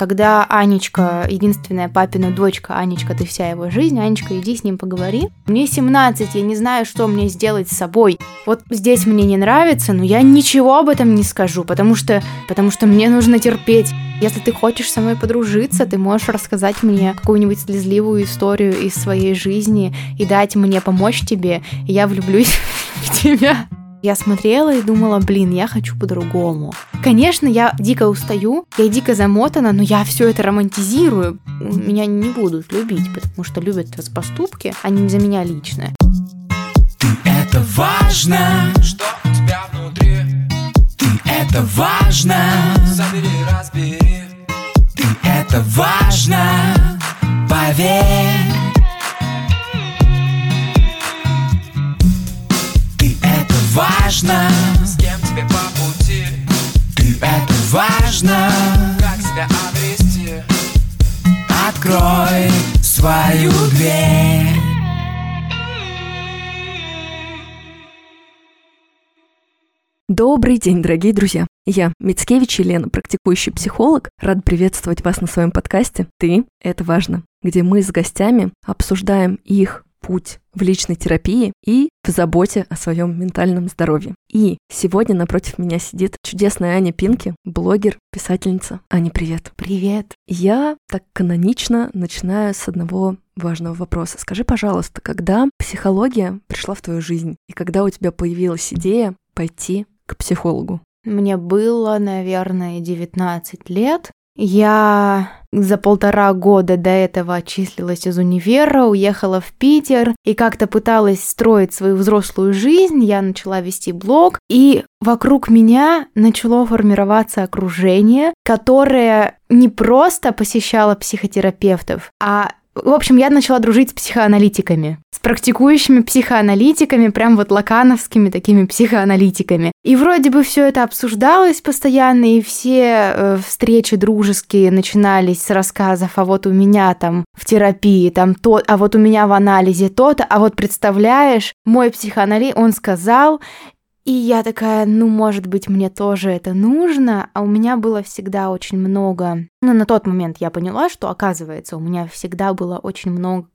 когда Анечка, единственная папина дочка, Анечка, ты вся его жизнь, Анечка, иди с ним поговори. Мне 17, я не знаю, что мне сделать с собой. Вот здесь мне не нравится, но я ничего об этом не скажу, потому что, потому что мне нужно терпеть. Если ты хочешь со мной подружиться, ты можешь рассказать мне какую-нибудь слезливую историю из своей жизни и дать мне помочь тебе, и я влюблюсь в тебя. Я смотрела и думала, блин, я хочу по-другому. Конечно, я дико устаю, я дико замотана, но я все это романтизирую. Меня не будут любить, потому что любят поступки, а не за меня лично. Ты это важно, что у тебя внутри. Ты это важно, забери, разбери. Ты это важно, поверь. Важно, с кем тебе по пути. Ты это важно, как себя обрести. Открой свою дверь. Добрый день, дорогие друзья! Я, Мицкевич Елена, практикующий психолог, рад приветствовать вас на своем подкасте «Ты – это важно», где мы с гостями обсуждаем их путь в личной терапии и в заботе о своем ментальном здоровье. И сегодня напротив меня сидит чудесная Аня Пинки, блогер, писательница. Аня, привет. Привет. Я так канонично начинаю с одного важного вопроса. Скажи, пожалуйста, когда психология пришла в твою жизнь и когда у тебя появилась идея пойти к психологу? Мне было, наверное, 19 лет. Я за полтора года до этого отчислилась из универа, уехала в Питер и как-то пыталась строить свою взрослую жизнь. Я начала вести блог, и вокруг меня начало формироваться окружение, которое не просто посещало психотерапевтов, а в общем, я начала дружить с психоаналитиками, с практикующими психоаналитиками, прям вот лакановскими такими психоаналитиками. И вроде бы все это обсуждалось постоянно, и все э, встречи дружеские начинались с рассказов, а вот у меня там в терапии там то, а вот у меня в анализе то-то, а вот представляешь, мой психоаналитик, он сказал, и я такая, ну, может быть, мне тоже это нужно, а у меня было всегда очень много... Ну, на тот момент я поняла, что, оказывается, у меня всегда было очень много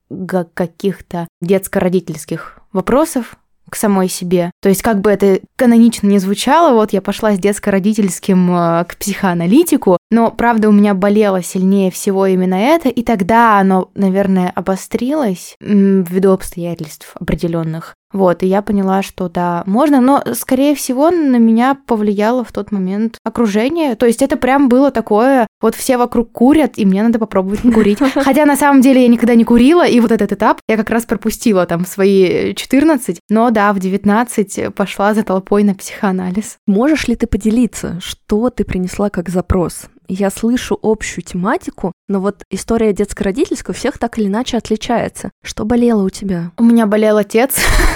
каких-то детско-родительских вопросов, к самой себе. То есть, как бы это канонично не звучало, вот я пошла с детско-родительским э, к психоаналитику, но, правда, у меня болело сильнее всего именно это, и тогда оно, наверное, обострилось ввиду обстоятельств определенных. Вот, и я поняла, что да, можно, но, скорее всего, на меня повлияло в тот момент окружение. То есть это прям было такое, вот все вокруг курят, и мне надо попробовать курить. Хотя на самом деле я никогда не курила, и вот этот этап я как раз пропустила там свои 14, но да, в 19 пошла за толпой на психоанализ. Можешь ли ты поделиться, что ты принесла как запрос? я слышу общую тематику, но вот история детско-родительская у всех так или иначе отличается. Что болело у тебя? У меня болел отец.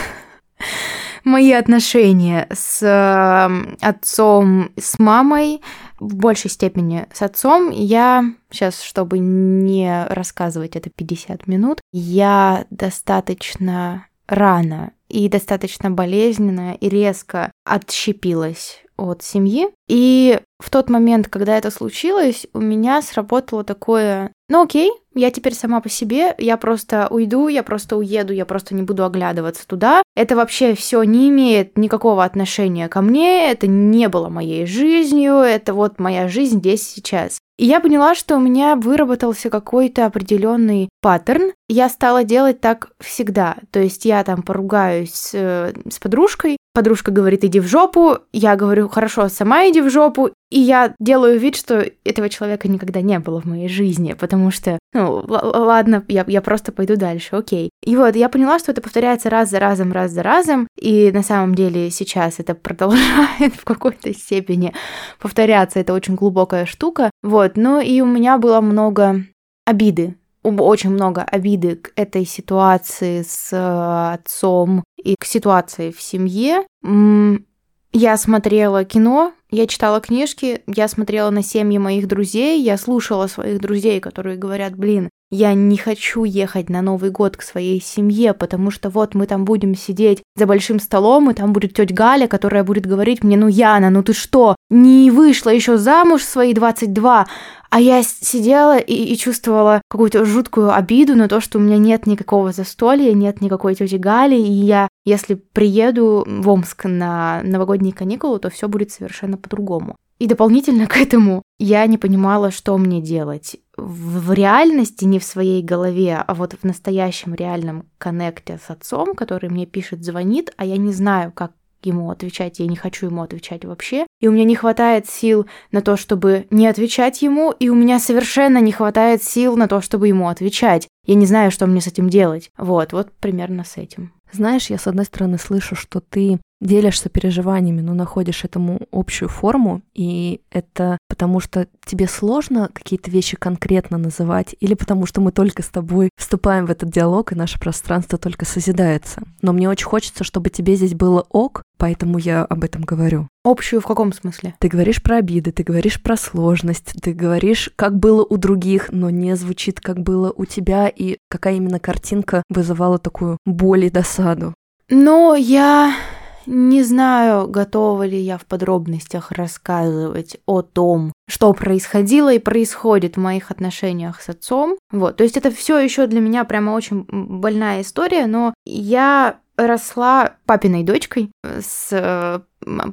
Мои отношения с эм, отцом, с мамой, в большей степени с отцом. Я сейчас, чтобы не рассказывать это 50 минут, я достаточно рано и достаточно болезненно и резко отщепилась от семьи. И в тот момент, когда это случилось, у меня сработало такое, ну окей, я теперь сама по себе, я просто уйду, я просто уеду, я просто не буду оглядываться туда. Это вообще все не имеет никакого отношения ко мне, это не было моей жизнью, это вот моя жизнь здесь сейчас. И я поняла, что у меня выработался какой-то определенный паттерн. Я стала делать так всегда. То есть я там поругаюсь с, э, с подружкой, подружка говорит, иди в жопу, я говорю, хорошо, сама иди в жопу, и я делаю вид, что этого человека никогда не было в моей жизни, потому что, ну, ладно, я, я просто пойду дальше, окей. И вот я поняла, что это повторяется раз за разом, раз за разом, и на самом деле сейчас это продолжает в какой-то степени повторяться, это очень глубокая штука, вот, ну и у меня было много обиды очень много обиды к этой ситуации с э, отцом и к ситуации в семье. Я смотрела кино, я читала книжки, я смотрела на семьи моих друзей, я слушала своих друзей, которые говорят, блин, я не хочу ехать на Новый год к своей семье, потому что вот мы там будем сидеть за большим столом, и там будет тетя Галя, которая будет говорить мне, ну, Яна, ну ты что, не вышла еще замуж в свои 22, а я сидела и, и чувствовала какую-то жуткую обиду на то, что у меня нет никакого застолья, нет никакой тети Гали, и я, если приеду в Омск на новогодние каникулы, то все будет совершенно по-другому. И дополнительно к этому я не понимала, что мне делать. В реальности, не в своей голове, а вот в настоящем реальном коннекте с отцом, который мне пишет, звонит, а я не знаю, как ему отвечать, я не хочу ему отвечать вообще. И у меня не хватает сил на то, чтобы не отвечать ему, и у меня совершенно не хватает сил на то, чтобы ему отвечать. Я не знаю, что мне с этим делать. Вот, вот примерно с этим. Знаешь, я с одной стороны слышу, что ты делишься переживаниями, но находишь этому общую форму, и это потому что тебе сложно какие-то вещи конкретно называть, или потому что мы только с тобой вступаем в этот диалог, и наше пространство только созидается. Но мне очень хочется, чтобы тебе здесь было ок, поэтому я об этом говорю. Общую в каком смысле? Ты говоришь про обиды, ты говоришь про сложность, ты говоришь, как было у других, но не звучит, как было у тебя, и какая именно картинка вызывала такую боль и досаду. Ну, я не знаю, готова ли я в подробностях рассказывать о том, что происходило и происходит в моих отношениях с отцом. Вот, то есть это все еще для меня прямо очень больная история, но я росла папиной дочкой с э,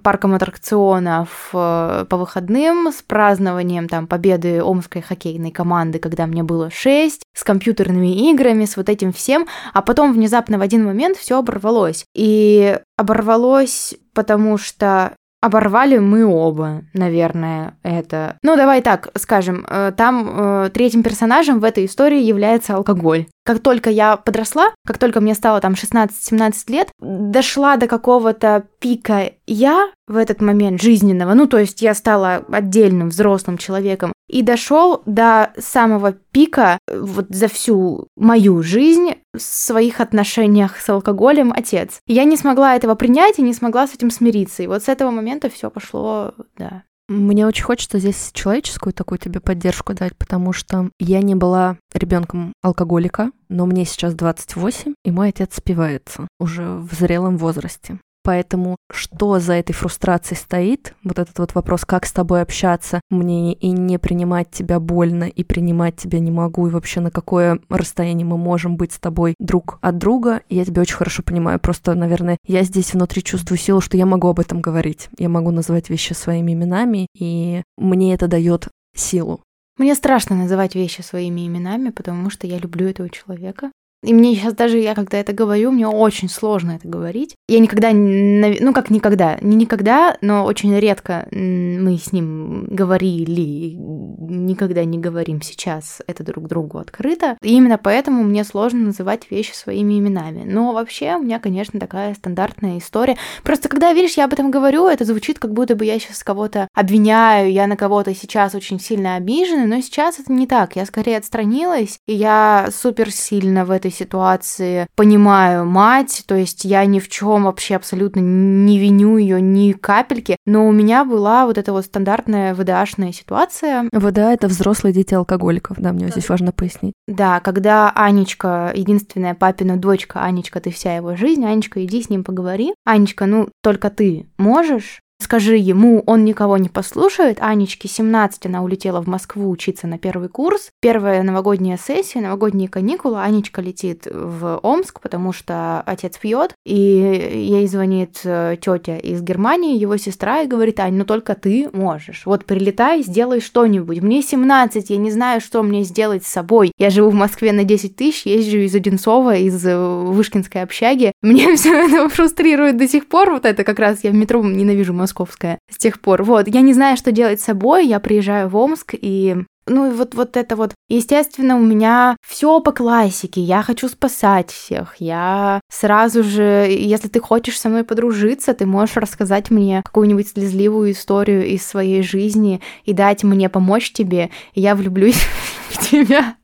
парком аттракционов э, по выходным, с празднованием там победы омской хоккейной команды, когда мне было 6, с компьютерными играми, с вот этим всем, а потом внезапно в один момент все оборвалось. И оборвалось, потому что Оборвали мы оба, наверное, это. Ну, давай так скажем, э, там э, третьим персонажем в этой истории является алкоголь. Как только я подросла, как только мне стало там 16-17 лет, дошла до какого-то пика я в этот момент жизненного, ну, то есть я стала отдельным взрослым человеком, и дошел до самого пика э, вот за всю мою жизнь в своих отношениях с алкоголем отец. Я не смогла этого принять и не смогла с этим смириться. И вот с этого момента все пошло, да, мне очень хочется здесь человеческую такую тебе поддержку дать, потому что я не была ребенком алкоголика, но мне сейчас 28, и мой отец спивается уже в зрелом возрасте. Поэтому что за этой фрустрацией стоит, вот этот вот вопрос, как с тобой общаться, мне и не принимать тебя больно, и принимать тебя не могу, и вообще на какое расстояние мы можем быть с тобой друг от друга, я тебя очень хорошо понимаю. Просто, наверное, я здесь внутри чувствую силу, что я могу об этом говорить. Я могу называть вещи своими именами, и мне это дает силу. Мне страшно называть вещи своими именами, потому что я люблю этого человека. И мне сейчас даже, я когда это говорю, мне очень сложно это говорить. Я никогда, ну как никогда, не никогда, но очень редко мы с ним говорили, никогда не говорим сейчас это друг другу открыто. И именно поэтому мне сложно называть вещи своими именами. Но вообще у меня, конечно, такая стандартная история. Просто когда, видишь, я об этом говорю, это звучит, как будто бы я сейчас кого-то обвиняю, я на кого-то сейчас очень сильно обижена, но сейчас это не так. Я скорее отстранилась, и я супер сильно в этой ситуации понимаю мать, то есть я ни в чем вообще абсолютно не виню ее ни капельки, но у меня была вот эта вот стандартная ВДАшная ситуация. ВДА — это взрослые дети алкоголиков, да, мне да. здесь важно пояснить. Да, когда Анечка, единственная папина дочка, Анечка, ты вся его жизнь, Анечка, иди с ним поговори. Анечка, ну, только ты можешь Скажи ему, он никого не послушает. Анечке 17, она улетела в Москву учиться на первый курс. Первая новогодняя сессия, новогодние каникулы. Анечка летит в Омск, потому что отец пьет. И ей звонит э, тетя из Германии, его сестра, и говорит, Ань, ну только ты можешь. Вот прилетай, сделай что-нибудь. Мне 17, я не знаю, что мне сделать с собой. Я живу в Москве на 10 тысяч, езжу из Одинцова, из э, Вышкинской общаги. Мне все это фрустрирует до сих пор. Вот это как раз я в метро ненавижу московская с тех пор. Вот, я не знаю, что делать с собой, я приезжаю в Омск и ну и вот, вот это вот. Естественно, у меня все по классике. Я хочу спасать всех. Я сразу же, если ты хочешь со мной подружиться, ты можешь рассказать мне какую-нибудь слезливую историю из своей жизни и дать мне помочь тебе, и я влюблюсь в тебя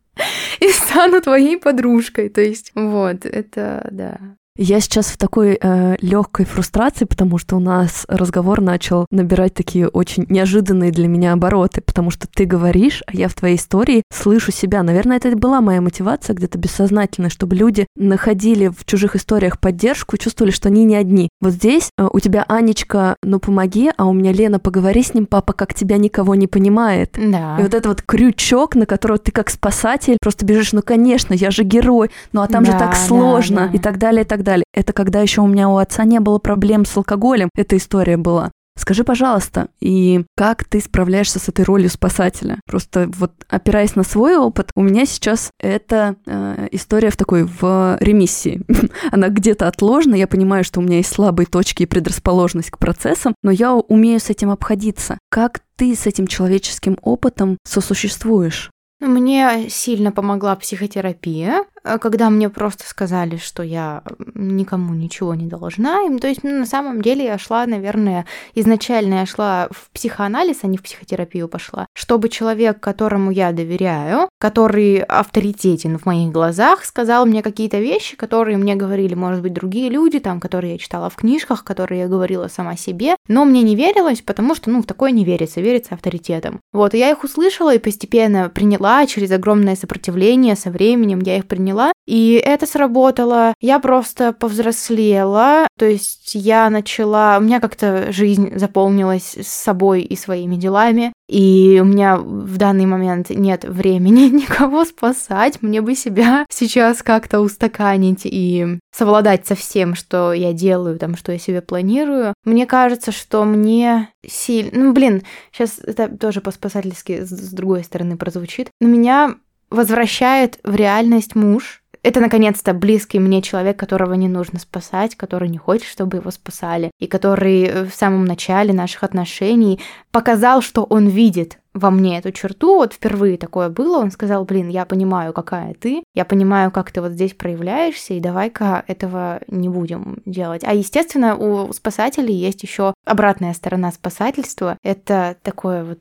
и стану твоей подружкой. То есть, вот, это, да. Я сейчас в такой э, легкой фрустрации, потому что у нас разговор начал набирать такие очень неожиданные для меня обороты, потому что ты говоришь, а я в твоей истории слышу себя. Наверное, это была моя мотивация где-то бессознательная, чтобы люди находили в чужих историях поддержку и чувствовали, что они не одни. Вот здесь э, у тебя Анечка, ну помоги, а у меня Лена, поговори с ним, папа, как тебя никого не понимает. Да. И вот это вот крючок, на которого ты как спасатель просто бежишь, ну конечно, я же герой, ну а там же Да, так да, сложно да. и так далее, и так далее. Это когда еще у меня у отца не было проблем с алкоголем, эта история была. Скажи, пожалуйста, и как ты справляешься с этой ролью спасателя? Просто вот опираясь на свой опыт, у меня сейчас эта э, история в такой в ремиссии. Она где-то отложена, я понимаю, что у меня есть слабые точки и предрасположенность к процессам, но я умею с этим обходиться. Как ты с этим человеческим опытом сосуществуешь? Мне сильно помогла психотерапия, когда мне просто сказали, что я никому ничего не должна. И, то есть, ну, на самом деле, я шла, наверное, изначально я шла в психоанализ, а не в психотерапию пошла, чтобы человек, которому я доверяю, который авторитетен в моих глазах, сказал мне какие-то вещи, которые мне говорили, может быть, другие люди, там, которые я читала в книжках, которые я говорила сама себе, но мне не верилось, потому что, ну, в такое не верится, верится авторитетом. Вот, и я их услышала и постепенно приняла через огромное сопротивление со временем, я их приняла, и это сработало. Я просто повзрослела, то есть я начала, у меня как-то жизнь заполнилась с собой и своими делами, и у меня в данный момент нет времени никого спасать, мне бы себя сейчас как-то устаканить и совладать со всем, что я делаю, там, что я себе планирую. Мне кажется, что мне сильно... Ну, блин, сейчас это тоже по-спасательски с другой стороны прозвучит. Но меня возвращает в реальность муж, это, наконец-то, близкий мне человек, которого не нужно спасать, который не хочет, чтобы его спасали, и который э, в самом начале наших отношений показал, что он видит во мне эту черту. Вот впервые такое было. Он сказал, блин, я понимаю, какая ты, я понимаю, как ты вот здесь проявляешься, и давай-ка этого не будем делать. А, естественно, у спасателей есть еще обратная сторона спасательства. Это такое вот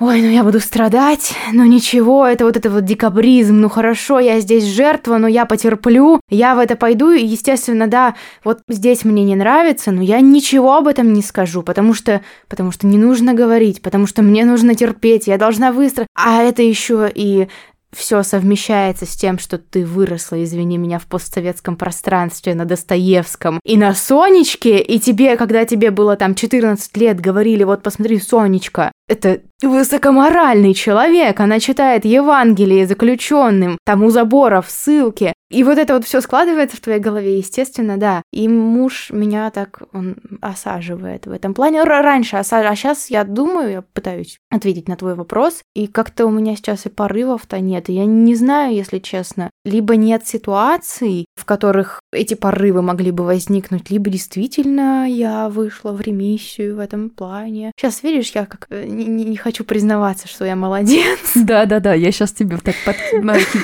Ой, ну я буду страдать, но ничего, это вот это вот декабризм, ну хорошо, я здесь жертва, но я потерплю, я в это пойду, и, естественно, да, вот здесь мне не нравится, но я ничего об этом не скажу, потому что, потому что не нужно говорить, потому что мне нужно терпеть, я должна выстроить, а это еще и все совмещается с тем, что ты выросла, извини меня, в постсоветском пространстве на Достоевском и на Сонечке, и тебе, когда тебе было там 14 лет, говорили, вот посмотри, Сонечка, это высокоморальный человек, она читает Евангелие заключенным, там у заборов ссылки. И вот это вот все складывается в твоей голове, естественно, да. И муж меня так, он осаживает в этом плане. Р- раньше осаживал, а сейчас я думаю, я пытаюсь ответить на твой вопрос, и как-то у меня сейчас и порывов-то нет. Я не знаю, если честно, либо нет ситуаций, в которых эти порывы могли бы возникнуть, либо действительно я вышла в ремиссию в этом плане. Сейчас, видишь, я как э, не, не- хочу признаваться, что я молодец. Да-да-да, я сейчас тебе так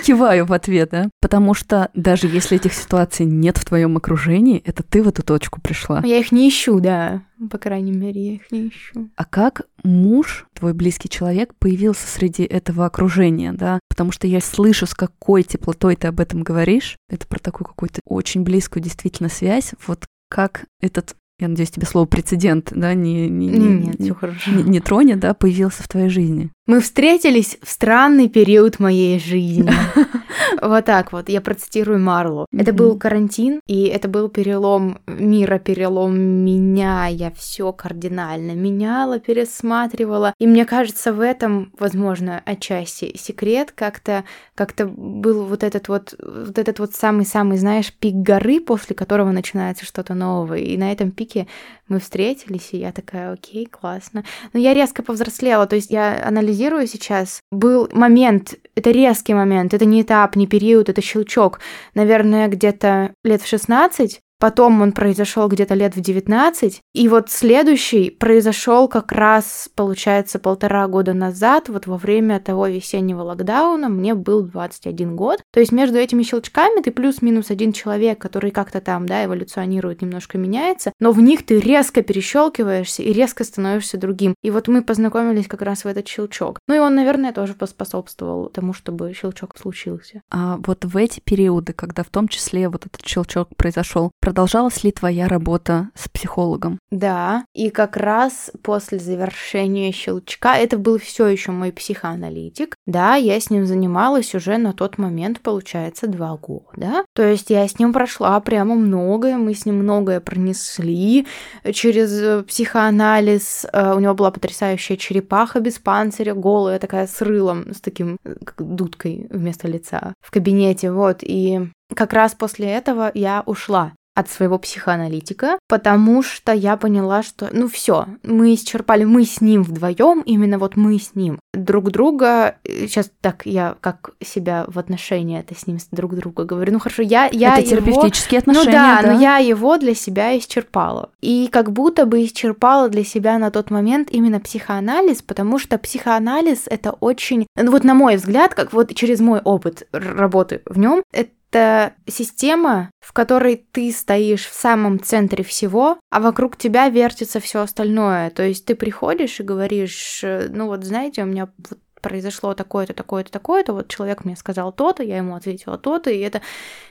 киваю в ответ, да? Потому что даже если этих ситуаций нет в твоем окружении, это ты в эту точку пришла. Я их не ищу, да. По крайней мере, я их не ищу. А как муж, твой близкий человек, появился среди этого окружения, да? Потому что я слышу, с какой теплотой ты об этом говоришь. Это про такую какую-то очень близкую действительно связь. Вот как этот, я надеюсь, тебе слово прецедент, да, не, не, не- Нет, не- не тронет, да, появился в твоей жизни. Мы встретились в странный период моей жизни. Вот так вот, я процитирую Марлу. Это был карантин, и это был перелом мира, перелом меня. Я все кардинально меняла, пересматривала. И мне кажется, в этом, возможно, отчасти секрет как-то как-то был вот этот вот вот этот вот самый-самый, знаешь, пик горы, после которого начинается что-то новое. И на этом пике мы встретились, и я такая, окей, классно. Но я резко повзрослела, то есть я анализирую сейчас. Был момент, это резкий момент, это не этап, не период, это щелчок. Наверное, где-то лет в 16 Потом он произошел где-то лет в 19. И вот следующий произошел как раз, получается, полтора года назад, вот во время того весеннего локдауна, мне был 21 год. То есть между этими щелчками ты плюс-минус один человек, который как-то там, да, эволюционирует, немножко меняется, но в них ты резко перещелкиваешься и резко становишься другим. И вот мы познакомились как раз в этот щелчок. Ну и он, наверное, тоже поспособствовал тому, чтобы щелчок случился. А вот в эти периоды, когда в том числе вот этот щелчок произошел, продолжалась ли твоя работа с психологом? Да, и как раз после завершения щелчка, это был все еще мой психоаналитик, да, я с ним занималась уже на тот момент, получается, два года. То есть я с ним прошла прямо многое, мы с ним многое пронесли через психоанализ. Э, у него была потрясающая черепаха без панциря, голая такая с рылом, с таким как дудкой вместо лица в кабинете, вот. И как раз после этого я ушла от своего психоаналитика, потому что я поняла, что, ну все, мы исчерпали, мы с ним вдвоем, именно вот мы с ним друг друга. Сейчас так я как себя в отношении это с ним с друг друга говорю. Ну хорошо, я я это терапевтические его, отношения. Ну да, да, но я его для себя исчерпала и как будто бы исчерпала для себя на тот момент именно психоанализ, потому что психоанализ это очень, ну вот на мой взгляд, как вот через мой опыт работы в нем, это это система, в которой ты стоишь в самом центре всего, а вокруг тебя вертится все остальное. То есть ты приходишь и говоришь, э, ну вот знаете, у меня вот произошло такое-то, такое-то, такое-то, вот человек мне сказал то-то, я ему ответила то-то, и это...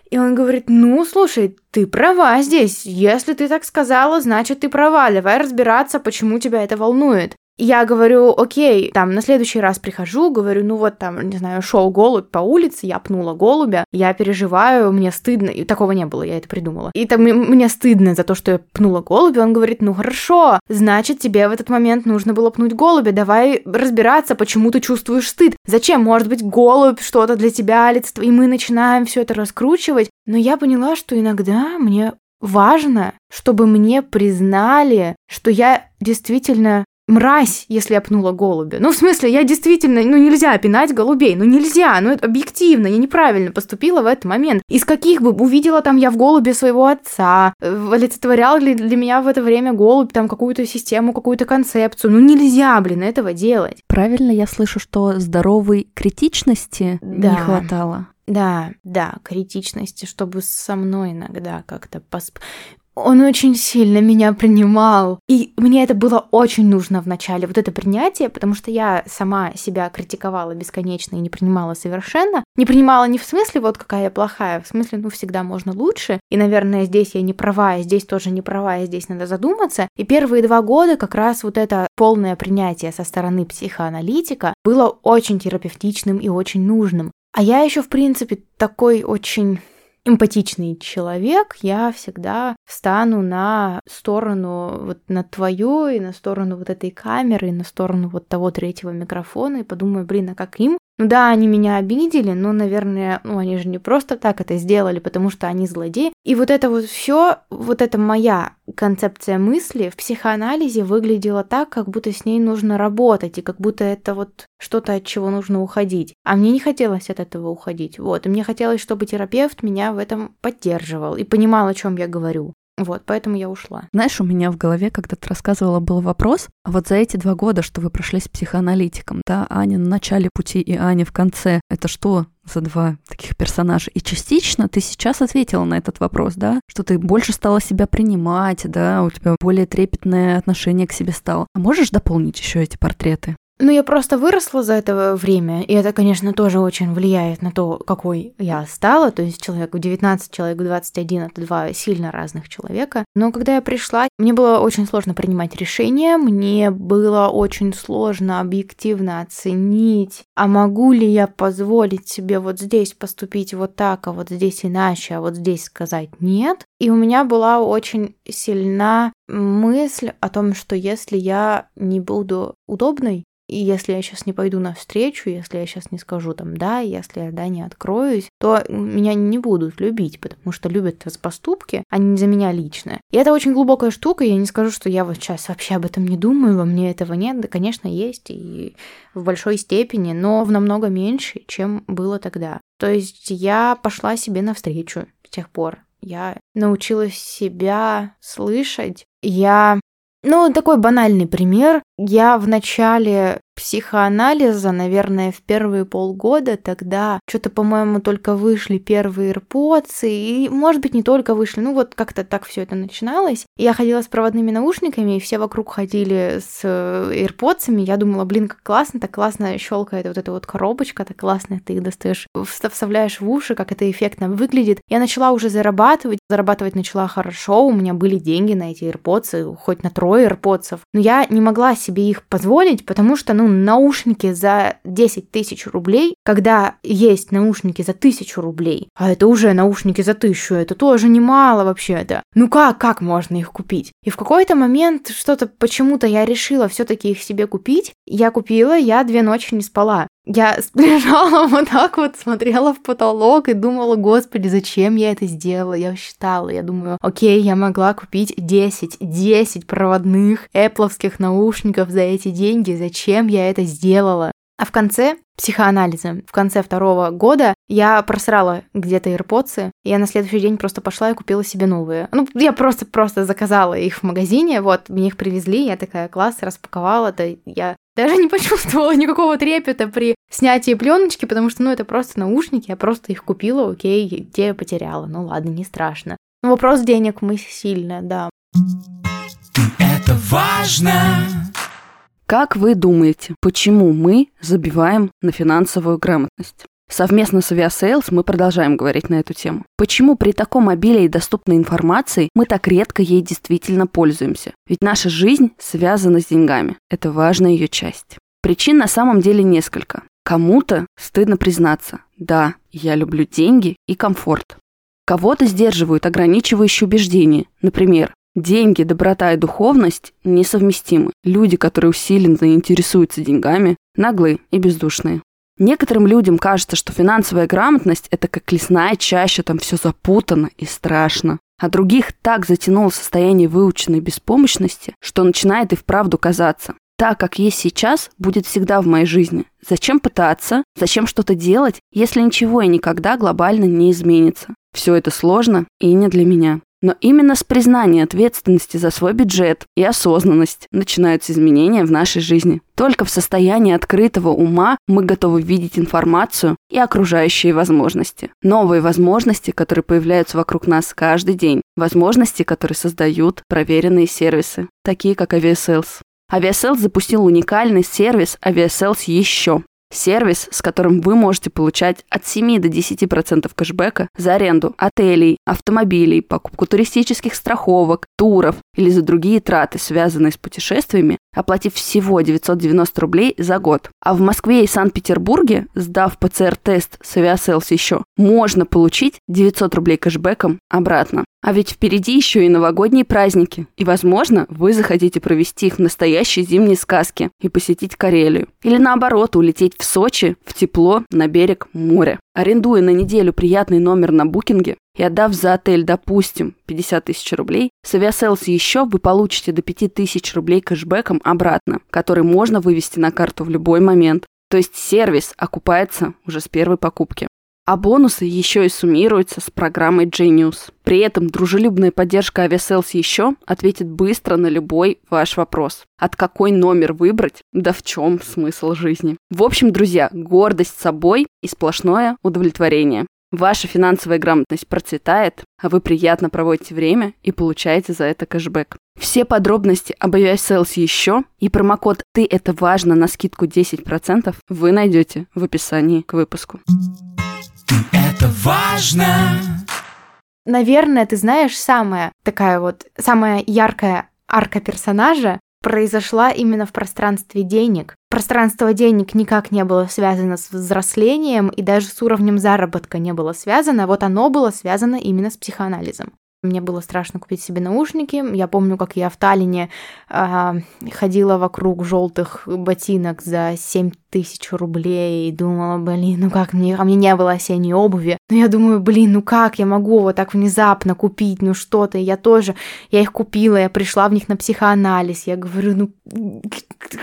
И он говорит, ну, слушай, ты права здесь, если ты так сказала, значит, ты права, давай разбираться, почему тебя это волнует. Я говорю, окей, там, на следующий раз прихожу, говорю, ну вот там, не знаю, шел голубь по улице, я пнула голубя, я переживаю, мне стыдно, и такого не было, я это придумала. И там мне стыдно за то, что я пнула голубя, он говорит, ну хорошо, значит, тебе в этот момент нужно было пнуть голубя, давай разбираться, почему ты чувствуешь стыд. Зачем, может быть, голубь что-то для тебя олицетворяет, и мы начинаем все это раскручивать. Но я поняла, что иногда мне важно, чтобы мне признали, что я действительно мразь, если я пнула голубя. Ну, в смысле, я действительно, ну, нельзя пинать голубей, ну, нельзя, ну, это объективно, я неправильно поступила в этот момент. Из каких бы увидела там я в голубе своего отца, олицетворял ли для меня в это время голубь там какую-то систему, какую-то концепцию, ну, нельзя, блин, этого делать. Правильно я слышу, что здоровой критичности да. не хватало? Да, да, критичности, чтобы со мной иногда как-то посп он очень сильно меня принимал. И мне это было очень нужно в начале, вот это принятие, потому что я сама себя критиковала бесконечно и не принимала совершенно. Не принимала не в смысле вот какая я плохая, в смысле, ну, всегда можно лучше. И, наверное, здесь я не права, и здесь тоже не права, и здесь надо задуматься. И первые два года как раз вот это полное принятие со стороны психоаналитика было очень терапевтичным и очень нужным. А я еще, в принципе, такой очень эмпатичный человек, я всегда встану на сторону вот на твою и на сторону вот этой камеры, и на сторону вот того третьего микрофона и подумаю, блин, а как им ну да, они меня обидели, но, наверное, ну они же не просто так это сделали, потому что они злодеи. И вот это вот все, вот эта моя концепция мысли в психоанализе выглядела так, как будто с ней нужно работать, и как будто это вот что-то, от чего нужно уходить. А мне не хотелось от этого уходить. Вот, и мне хотелось, чтобы терапевт меня в этом поддерживал и понимал, о чем я говорю. Вот, поэтому я ушла. Знаешь, у меня в голове, когда ты рассказывала, был вопрос, а вот за эти два года, что вы прошли с психоаналитиком, да, Аня на начале пути и Аня в конце, это что за два таких персонажа? И частично ты сейчас ответила на этот вопрос, да, что ты больше стала себя принимать, да, у тебя более трепетное отношение к себе стало. А можешь дополнить еще эти портреты? Ну, я просто выросла за это время, и это, конечно, тоже очень влияет на то, какой я стала. То есть человек в 19, человек в 21 — это два сильно разных человека. Но когда я пришла, мне было очень сложно принимать решения, мне было очень сложно объективно оценить, а могу ли я позволить себе вот здесь поступить вот так, а вот здесь иначе, а вот здесь сказать нет. И у меня была очень сильна мысль о том, что если я не буду удобной, и если я сейчас не пойду навстречу, если я сейчас не скажу там да, если я да не откроюсь, то меня не будут любить, потому что любят за поступки, а не за меня лично. И это очень глубокая штука, я не скажу, что я вот сейчас вообще об этом не думаю, во мне этого нет, да, конечно, есть и в большой степени, но в намного меньше, чем было тогда. То есть я пошла себе навстречу с тех пор. Я научилась себя слышать. Я ну, такой банальный пример. Я в начале психоанализа, наверное, в первые полгода тогда что-то, по-моему, только вышли первые AirPods, и, может быть, не только вышли, ну вот как-то так все это начиналось. Я ходила с проводными наушниками, и все вокруг ходили с э, AirPods, я думала, блин, как классно, так классно щелкает вот эта вот коробочка, так классно ты их достаешь, вставляешь в уши, как это эффектно выглядит. Я начала уже зарабатывать, зарабатывать начала хорошо, у меня были деньги на эти AirPods, хоть на трое AirPods, но я не могла себе их позволить, потому что, ну, наушники за 10 тысяч рублей, когда есть наушники за тысячу рублей, а это уже наушники за тысячу, это тоже немало вообще-то. Ну как, как можно их купить? И в какой-то момент что-то почему-то я решила все-таки их себе купить. Я купила, я две ночи не спала. Я лежала вот так вот, смотрела в потолок и думала, господи, зачем я это сделала? Я считала, я думаю, окей, я могла купить 10, 10 проводных эпловских наушников за эти деньги, зачем я это сделала? А в конце психоанализа, в конце второго года я просрала где-то AirPods, и я на следующий день просто пошла и купила себе новые. Ну, я просто-просто заказала их в магазине, вот, мне их привезли, я такая, класс, распаковала, это я даже не почувствовала никакого трепета при снятии пленочки, потому что, ну, это просто наушники, я просто их купила, окей, те потеряла, ну ладно, не страшно. Но вопрос денег мы сильно, да. Это важно. Как вы думаете, почему мы забиваем на финансовую грамотность? Совместно с Aviasales мы продолжаем говорить на эту тему. Почему при таком обилии доступной информации мы так редко ей действительно пользуемся? Ведь наша жизнь связана с деньгами. Это важная ее часть. Причин на самом деле несколько. Кому-то стыдно признаться, да, я люблю деньги и комфорт. Кого-то сдерживают ограничивающие убеждения, например, Деньги, доброта и духовность несовместимы. Люди, которые усиленно интересуются деньгами, наглые и бездушные. Некоторым людям кажется, что финансовая грамотность – это как лесная чаща, там все запутано и страшно. А других так затянуло состояние выученной беспомощности, что начинает и вправду казаться. Так, как есть сейчас, будет всегда в моей жизни. Зачем пытаться? Зачем что-то делать, если ничего и никогда глобально не изменится? Все это сложно и не для меня. Но именно с признания ответственности за свой бюджет и осознанность начинаются изменения в нашей жизни. Только в состоянии открытого ума мы готовы видеть информацию и окружающие возможности. Новые возможности, которые появляются вокруг нас каждый день. Возможности, которые создают проверенные сервисы, такие как Aviasales. Aviasales запустил уникальный сервис Aviasales еще, Сервис, с которым вы можете получать от 7 до 10% кэшбэка за аренду отелей, автомобилей, покупку туристических страховок, туров или за другие траты, связанные с путешествиями, оплатив всего 990 рублей за год. А в Москве и Санкт-Петербурге, сдав ПЦР-тест с Aviasales еще, можно получить 900 рублей кэшбэком обратно. А ведь впереди еще и новогодние праздники. И, возможно, вы захотите провести их в настоящей зимней сказке и посетить Карелию. Или наоборот, улететь в Сочи, в тепло, на берег моря. Арендуя на неделю приятный номер на букинге и отдав за отель, допустим, 50 тысяч рублей, с Aviasales еще вы получите до 5 тысяч рублей кэшбэком обратно, который можно вывести на карту в любой момент. То есть сервис окупается уже с первой покупки. А бонусы еще и суммируются с программой Genius. При этом дружелюбная поддержка Aviasales еще ответит быстро на любой ваш вопрос. От какой номер выбрать, да в чем смысл жизни. В общем, друзья, гордость собой и сплошное удовлетворение. Ваша финансовая грамотность процветает, а вы приятно проводите время и получаете за это кэшбэк. Все подробности об Aviasales еще и промокод «Ты это важно» на скидку 10% вы найдете в описании к выпуску. Это важно. Наверное, ты знаешь, самая такая вот, самая яркая арка персонажа произошла именно в пространстве денег. Пространство денег никак не было связано с взрослением и даже с уровнем заработка не было связано, вот оно было связано именно с психоанализом. Мне было страшно купить себе наушники. Я помню, как я в Таллине э, ходила вокруг желтых ботинок за 7 тысяч рублей и думала, блин, ну как мне, а мне не было осенней обуви. Но я думаю, блин, ну как я могу вот так внезапно купить, ну что-то. Я тоже, я их купила, я пришла в них на психоанализ. Я говорю, ну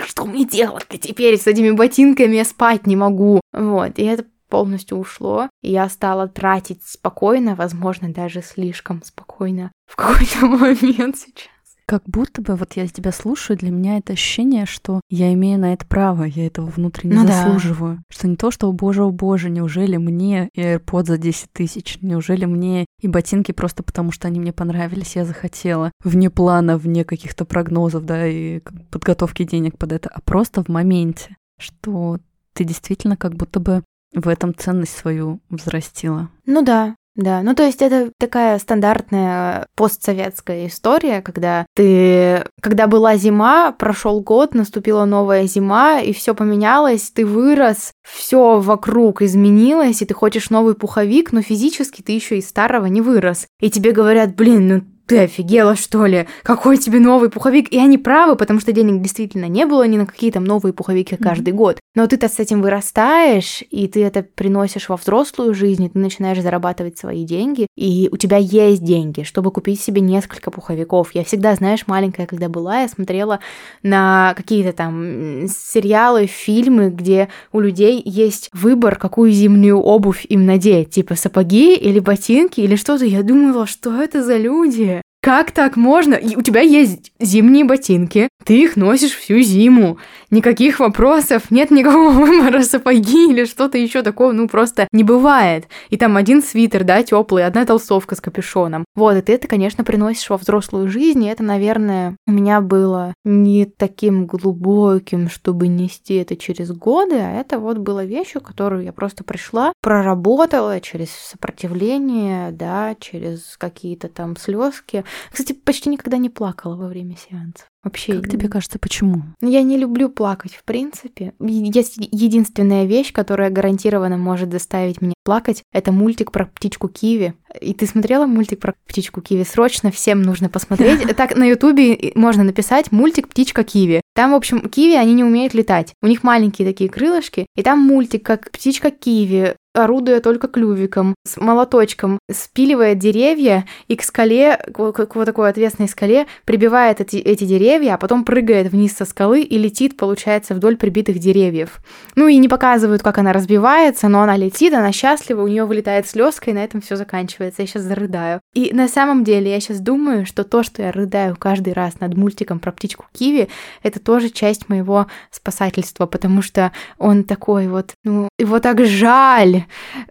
что мне делать теперь с этими ботинками? Я спать не могу. Вот, и это полностью ушло, и я стала тратить спокойно, возможно, даже слишком спокойно в какой-то момент сейчас. Как будто бы, вот я тебя слушаю, для меня это ощущение, что я имею на это право, я этого внутренне Ну да. заслуживаю. Что не то, что, о боже, о боже, неужели мне и AirPod за 10 тысяч, неужели мне и ботинки просто потому, что они мне понравились, я захотела, вне плана, вне каких-то прогнозов, да, и подготовки денег под это, а просто в моменте, что ты действительно как будто бы в этом ценность свою взрастила. Ну да, да, ну то есть это такая стандартная постсоветская история, когда ты, когда была зима, прошел год, наступила новая зима, и все поменялось, ты вырос, все вокруг изменилось, и ты хочешь новый пуховик, но физически ты еще из старого не вырос. И тебе говорят, блин, ну ты офигела, что ли? Какой тебе новый пуховик? И они правы, потому что денег действительно не было ни на какие там новые пуховики каждый год. Но ты-то с этим вырастаешь, и ты это приносишь во взрослую жизнь, и ты начинаешь зарабатывать свои деньги, и у тебя есть деньги, чтобы купить себе несколько пуховиков. Я всегда, знаешь, маленькая, когда была, я смотрела на какие-то там сериалы, фильмы, где у людей есть выбор, какую зимнюю обувь им надеть, типа сапоги или ботинки или что-то. Я думала, что это за люди? Как так можно? И у тебя есть зимние ботинки, ты их носишь всю зиму. Никаких вопросов, нет никакого выбора сапоги или что-то еще такого, ну просто не бывает. И там один свитер, да, теплый, одна толстовка с капюшоном. Вот, и ты это, конечно, приносишь во взрослую жизнь, и это, наверное, у меня было не таким глубоким, чтобы нести это через годы, а это вот было вещью, которую я просто пришла, проработала через сопротивление, да, через какие-то там слезки. Кстати, почти никогда не плакала во время сеансов. Вообще. Как тебе кажется, почему? Я не люблю плакать, в принципе. Есть единственная вещь, которая гарантированно может заставить меня плакать, это мультик про птичку Киви. И ты смотрела мультик про птичку Киви? Срочно всем нужно посмотреть. Так на Ютубе можно написать мультик «Птичка Киви». Там, в общем, киви, они не умеют летать. У них маленькие такие крылышки, и там мультик, как птичка Киви, орудуя только клювиком, с молоточком, спиливает деревья и к скале, к, к вот такой отвесной скале, прибивает эти, эти деревья, а потом прыгает вниз со скалы и летит, получается, вдоль прибитых деревьев. Ну и не показывают, как она разбивается, но она летит, она счастлива, у нее вылетает слезка, и на этом все заканчивается. Я сейчас зарыдаю. И на самом деле я сейчас думаю, что то, что я рыдаю каждый раз над мультиком про птичку Киви, это тоже часть моего спасательства, потому что он такой вот, ну, его так жаль.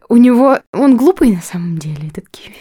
У него... Он глупый на самом деле, этот Киви.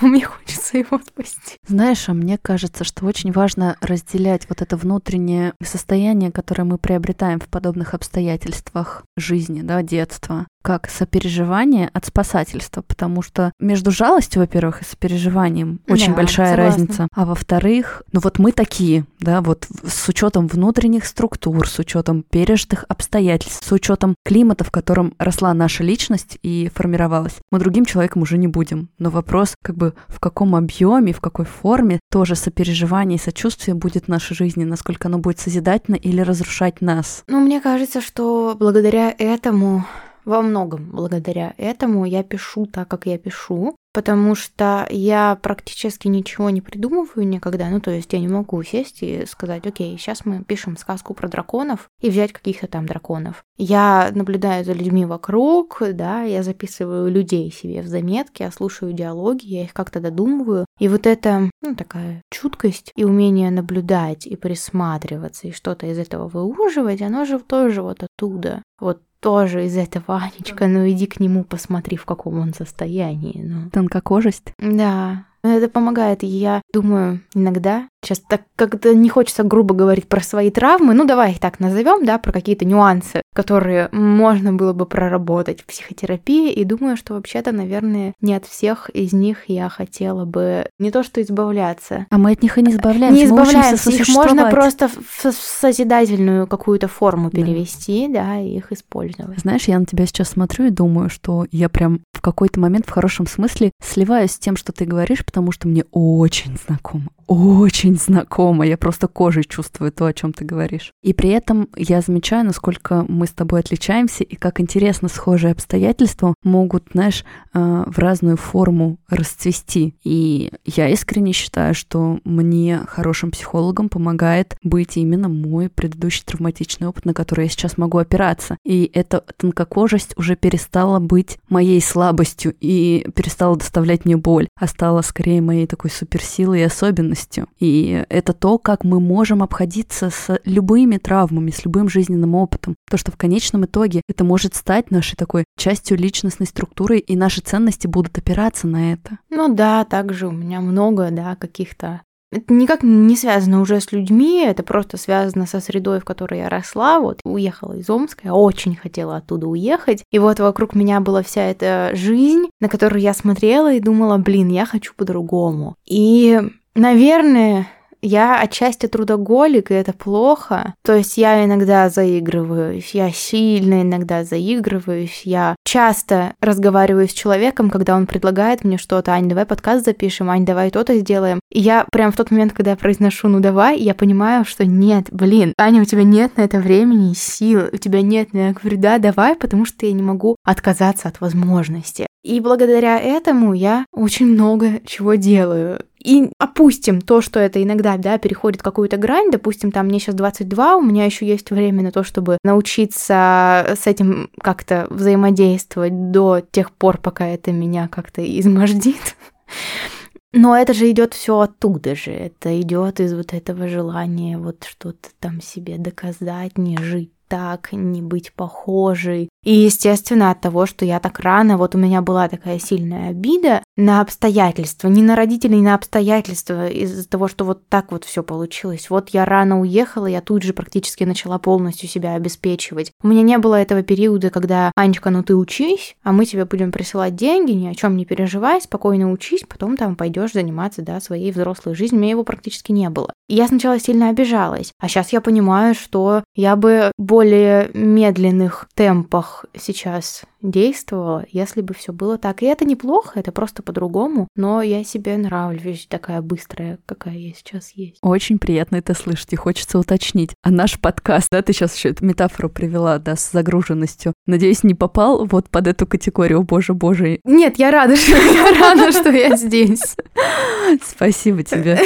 Но мне хочется его спасти. Знаешь, а мне кажется, что очень важно разделять вот это внутреннее состояние, которое мы приобретаем в подобных обстоятельствах жизни, да, детства, как сопереживание от спасательства, потому что между жалостью, во-первых, и сопереживанием очень Да, большая согласна. разница, а во-вторых, ну вот мы такие, да, вот с учетом внутренних структур, с учетом пережитых обстоятельств, с учетом климата, в котором росла наша личность и формировалась, мы другим человеком уже не будем. Но вопрос, как бы в каком объеме, в какой форме тоже сопереживание и сочувствие будет в нашей жизни, насколько оно будет созидательно или разрушать нас. Ну, мне кажется, что благодаря этому, во многом благодаря этому я пишу так, как я пишу, потому что я практически ничего не придумываю никогда. Ну, то есть я не могу сесть и сказать, окей, сейчас мы пишем сказку про драконов и взять каких-то там драконов. Я наблюдаю за людьми вокруг, да, я записываю людей себе в заметки, я слушаю диалоги, я их как-то додумываю. И вот это, ну, такая чуткость и умение наблюдать и присматриваться, и что-то из этого выуживать, оно же тоже вот оттуда. Вот тоже из этого, Анечка, ну иди к нему, посмотри, в каком он состоянии. Ну. Тонкокожесть. Да, это помогает. И я думаю, иногда, сейчас так как-то не хочется грубо говорить про свои травмы, ну давай их так назовем, да, про какие-то нюансы, которые можно было бы проработать в психотерапии. И думаю, что вообще-то, наверное, не от всех из них я хотела бы не то что избавляться, А мы от них и не избавляемся. не избавляемся, их можно просто в, созидательную какую-то форму Да. перевести, да, и их использовать. Знаешь, я на тебя сейчас смотрю и думаю, что я прям в какой-то момент в хорошем смысле сливаюсь с тем, что ты говоришь, потому что мне очень знакомо, очень знакомо. Я просто кожей чувствую то, о чем ты говоришь. И при этом я замечаю, насколько мы с тобой отличаемся и как интересно схожие обстоятельства могут, знаешь, э, в разную форму расцвести. И я искренне считаю, что мне хорошим психологом помогает быть именно мой предыдущий травматичный опыт, на который я сейчас могу опираться. И эта тонкокожесть уже перестала быть моей слабостью и перестала доставлять мне боль, а стала скорее моей такой суперсилой и особенностью. И это то, как мы можем обходиться с любыми травмами, с любым жизненным опытом. То, что в конечном итоге это может стать нашей такой частью личностной структуры, и наши ценности будут опираться на это. Ну да, также у меня много, да, каких-то это никак не связано уже с людьми, это просто связано со средой, в которой я росла. Вот уехала из Омска, я очень хотела оттуда уехать. И вот вокруг меня была вся эта жизнь, на которую я смотрела и думала, блин, я хочу по-другому. И, наверное, я отчасти трудоголик, и это плохо. То есть я иногда заигрываюсь, я сильно иногда заигрываюсь, я часто разговариваю с человеком, когда он предлагает мне что-то, Ань, давай подкаст запишем, Ань, давай то-то сделаем. И я прям в тот момент, когда я произношу «ну давай», я понимаю, что нет, блин, Аня, у тебя нет на это времени и сил, у тебя нет, я говорю, да, давай, потому что я не могу отказаться от возможности. И благодаря этому я очень много чего делаю. И опустим то, что это иногда, да, переходит какую-то грань, допустим, там мне сейчас 22, у меня еще есть время на то, чтобы научиться с этим как-то взаимодействовать до тех пор, пока это меня как-то измождит. Но это же идет все оттуда же. Это идет из вот этого желания вот что-то там себе доказать, не жить так, не быть похожей. И, естественно, от того, что я так рано, вот у меня была такая сильная обида на обстоятельства, не на родителей, на обстоятельства, из-за того, что вот так вот все получилось. Вот я рано уехала, я тут же практически начала полностью себя обеспечивать. У меня не было этого периода, когда, Анечка, ну ты учись, а мы тебе будем присылать деньги, ни о чем не переживай, спокойно учись, потом там пойдешь заниматься, да, своей взрослой жизнью. У меня его практически не было. И я сначала сильно обижалась, а сейчас я понимаю, что я бы более медленных темпах сейчас действовала, если бы все было так. И это неплохо, это просто по-другому, но я себе нравлюсь такая быстрая, какая я сейчас есть. Очень приятно это слышать, и хочется уточнить. А наш подкаст, да, ты сейчас еще эту метафору привела, да, с загруженностью. Надеюсь, не попал вот под эту категорию, боже, боже. Нет, я рада, что я рада, что я здесь. Спасибо тебе.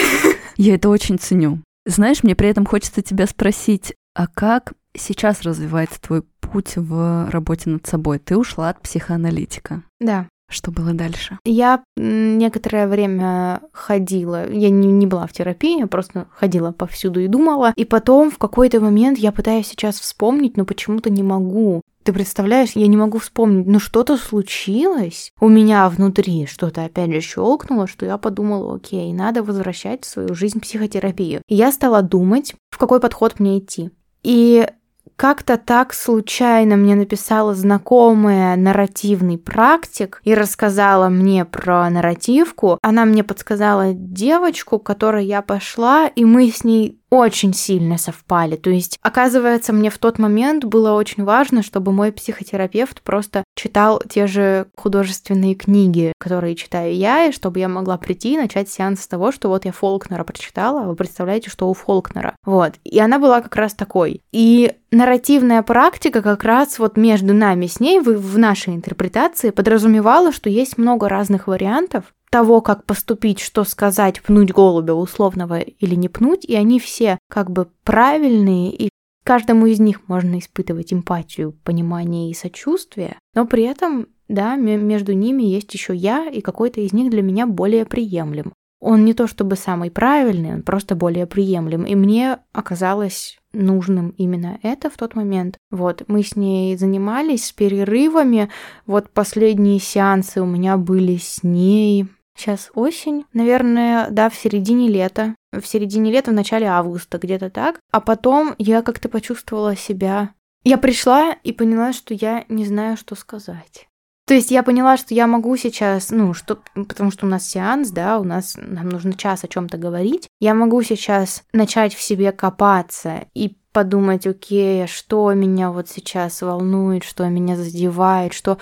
Я это очень ценю. Знаешь, мне при этом хочется тебя спросить, а как сейчас развивается твой путь в работе над собой? Ты ушла от психоаналитика. Да. Что было дальше? Я некоторое время ходила, я не, не была в терапии, я просто ходила повсюду и думала. И потом в какой-то момент я пытаюсь сейчас вспомнить, но почему-то не могу. Ты представляешь, я не могу вспомнить, ну что-то случилось у меня внутри, что-то опять же щелкнуло, что я подумала, окей, надо возвращать в свою жизнь психотерапию. И я стала думать, в какой подход мне идти. И как-то так случайно мне написала знакомая нарративный практик и рассказала мне про нарративку. Она мне подсказала девочку, к которой я пошла, и мы с ней очень сильно совпали. То есть, оказывается, мне в тот момент было очень важно, чтобы мой психотерапевт просто читал те же художественные книги, которые читаю я, и чтобы я могла прийти и начать сеанс с того, что вот я Фолкнера прочитала, вы представляете, что у Фолкнера. Вот. И она была как раз такой. И нарративная практика как раз вот между нами с ней в нашей интерпретации подразумевала, что есть много разных вариантов, того, как поступить, что сказать, пнуть голубя условного или не пнуть, и они все как бы правильные, и каждому из них можно испытывать эмпатию, понимание и сочувствие, но при этом, да, между ними есть еще я, и какой-то из них для меня более приемлем. Он не то чтобы самый правильный, он просто более приемлем. И мне оказалось нужным именно это в тот момент. Вот, мы с ней занимались с перерывами. Вот последние сеансы у меня были с ней Сейчас осень, наверное, да, в середине лета. В середине лета, в начале августа, где-то так. А потом я как-то почувствовала себя... Я пришла и поняла, что я не знаю, что сказать. То есть я поняла, что я могу сейчас, ну, что, потому что у нас сеанс, да, у нас нам нужно час о чем-то говорить. Я могу сейчас начать в себе копаться и подумать, окей, что меня вот сейчас волнует, что меня задевает, что...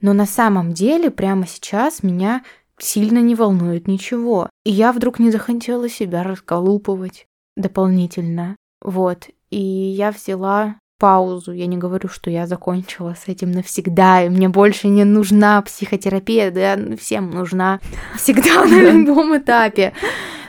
Но на самом деле прямо сейчас меня сильно не волнует ничего. И я вдруг не захотела себя расколупывать дополнительно. Вот. И я взяла паузу. Я не говорю, что я закончила с этим навсегда, и мне больше не нужна психотерапия, да, всем нужна всегда на любом этапе.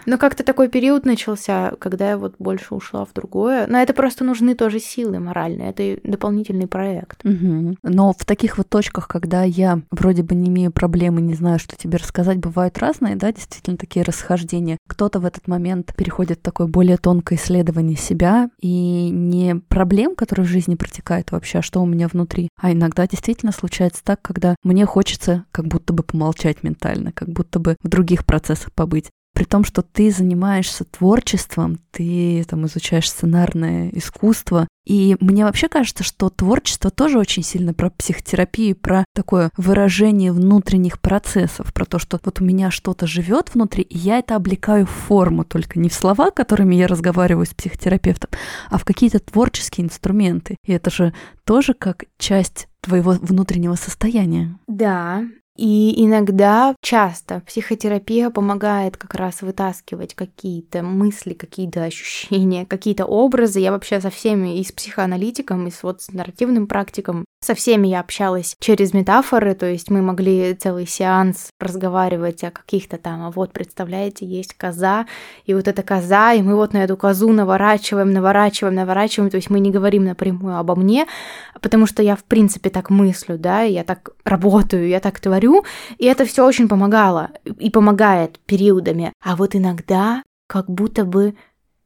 Но как-то такой период начался, когда я вот больше ушла в другое. Но это просто нужны тоже силы моральные. Это дополнительный проект. Угу. Но в таких вот точках, когда я вроде бы не имею проблемы, не знаю, что тебе рассказать, бывают разные, да, действительно такие расхождения. Кто-то в этот момент переходит в такое более тонкое исследование себя и не проблем, которые в жизни протекают вообще, а что у меня внутри. А иногда действительно случается так, когда мне хочется как будто бы помолчать ментально, как будто бы в других процессах побыть при том, что ты занимаешься творчеством, ты там изучаешь сценарное искусство. И мне вообще кажется, что творчество тоже очень сильно про психотерапию, про такое выражение внутренних процессов, про то, что вот у меня что-то живет внутри, и я это облекаю в форму, только не в слова, которыми я разговариваю с психотерапевтом, а в какие-то творческие инструменты. И это же тоже как часть твоего внутреннего состояния. Да, и иногда, часто, психотерапия помогает как раз вытаскивать какие-то мысли, какие-то ощущения, какие-то образы. Я вообще со всеми, и с психоаналитиком, и с вот с нарративным практиком, со всеми я общалась через метафоры, то есть мы могли целый сеанс разговаривать о каких-то там, а вот, представляете, есть коза, и вот эта коза, и мы вот на эту козу наворачиваем, наворачиваем, наворачиваем, то есть мы не говорим напрямую обо мне, потому что я в принципе так мыслю, да, я так работаю, я так творю, говорю, и это все очень помогало и помогает периодами. А вот иногда как будто бы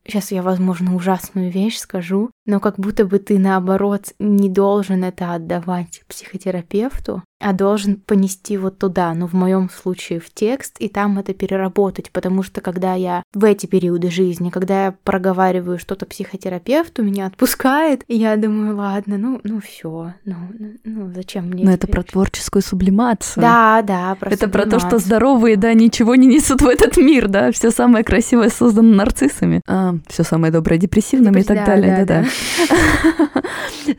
сейчас я, возможно, ужасную вещь скажу, но как будто бы ты, наоборот, не должен это отдавать психотерапевту, а должен понести вот туда, ну, в моем случае, в текст, и там это переработать, потому что когда я в эти периоды жизни, когда я проговариваю что-то психотерапевту, меня отпускает, и я думаю, ладно, ну, ну все, ну, ну, ну зачем мне Но это про творческую сублимацию. Да, да, про Это про то, что здоровые, да, ничего не несут в этот мир, да, все самое красивое создано нарциссами, а, все самое доброе депрессивными и так далее, да-да.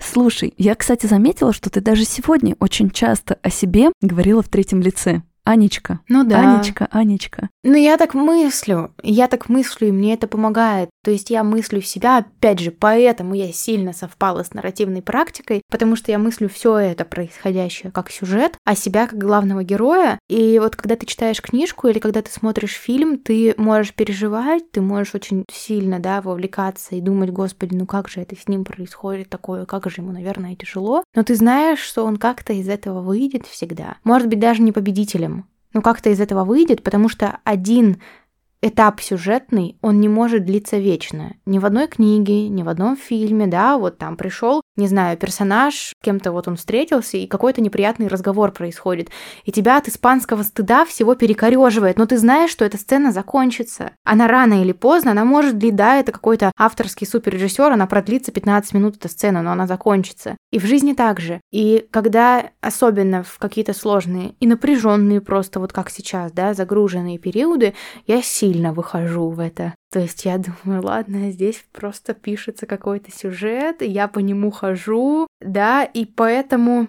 Слушай, я, кстати, заметила, что ты даже сегодня очень часто о себе говорила в третьем лице. Анечка. Ну да. Анечка, Анечка. Ну я так мыслю, я так мыслю, и мне это помогает. То есть я мыслю себя, опять же, поэтому я сильно совпала с нарративной практикой, потому что я мыслю все это происходящее как сюжет, а себя как главного героя. И вот когда ты читаешь книжку или когда ты смотришь фильм, ты можешь переживать, ты можешь очень сильно, да, вовлекаться и думать, господи, ну как же это с ним происходит такое, как же ему, наверное, тяжело. Но ты знаешь, что он как-то из этого выйдет всегда. Может быть, даже не победителем, ну как-то из этого выйдет, потому что один этап сюжетный, он не может длиться вечно. Ни в одной книге, ни в одном фильме, да, вот там пришел, не знаю, персонаж, кем-то вот он встретился, и какой-то неприятный разговор происходит. И тебя от испанского стыда всего перекореживает, но ты знаешь, что эта сцена закончится. Она рано или поздно, она может длить, да, это какой-то авторский суперрежиссер, она продлится 15 минут, эта сцена, но она закончится. И в жизни также. И когда, особенно в какие-то сложные и напряженные просто, вот как сейчас, да, загруженные периоды, я сильно выхожу в это. То есть я думаю, ладно, здесь просто пишется какой-то сюжет, я по нему хожу, да, и поэтому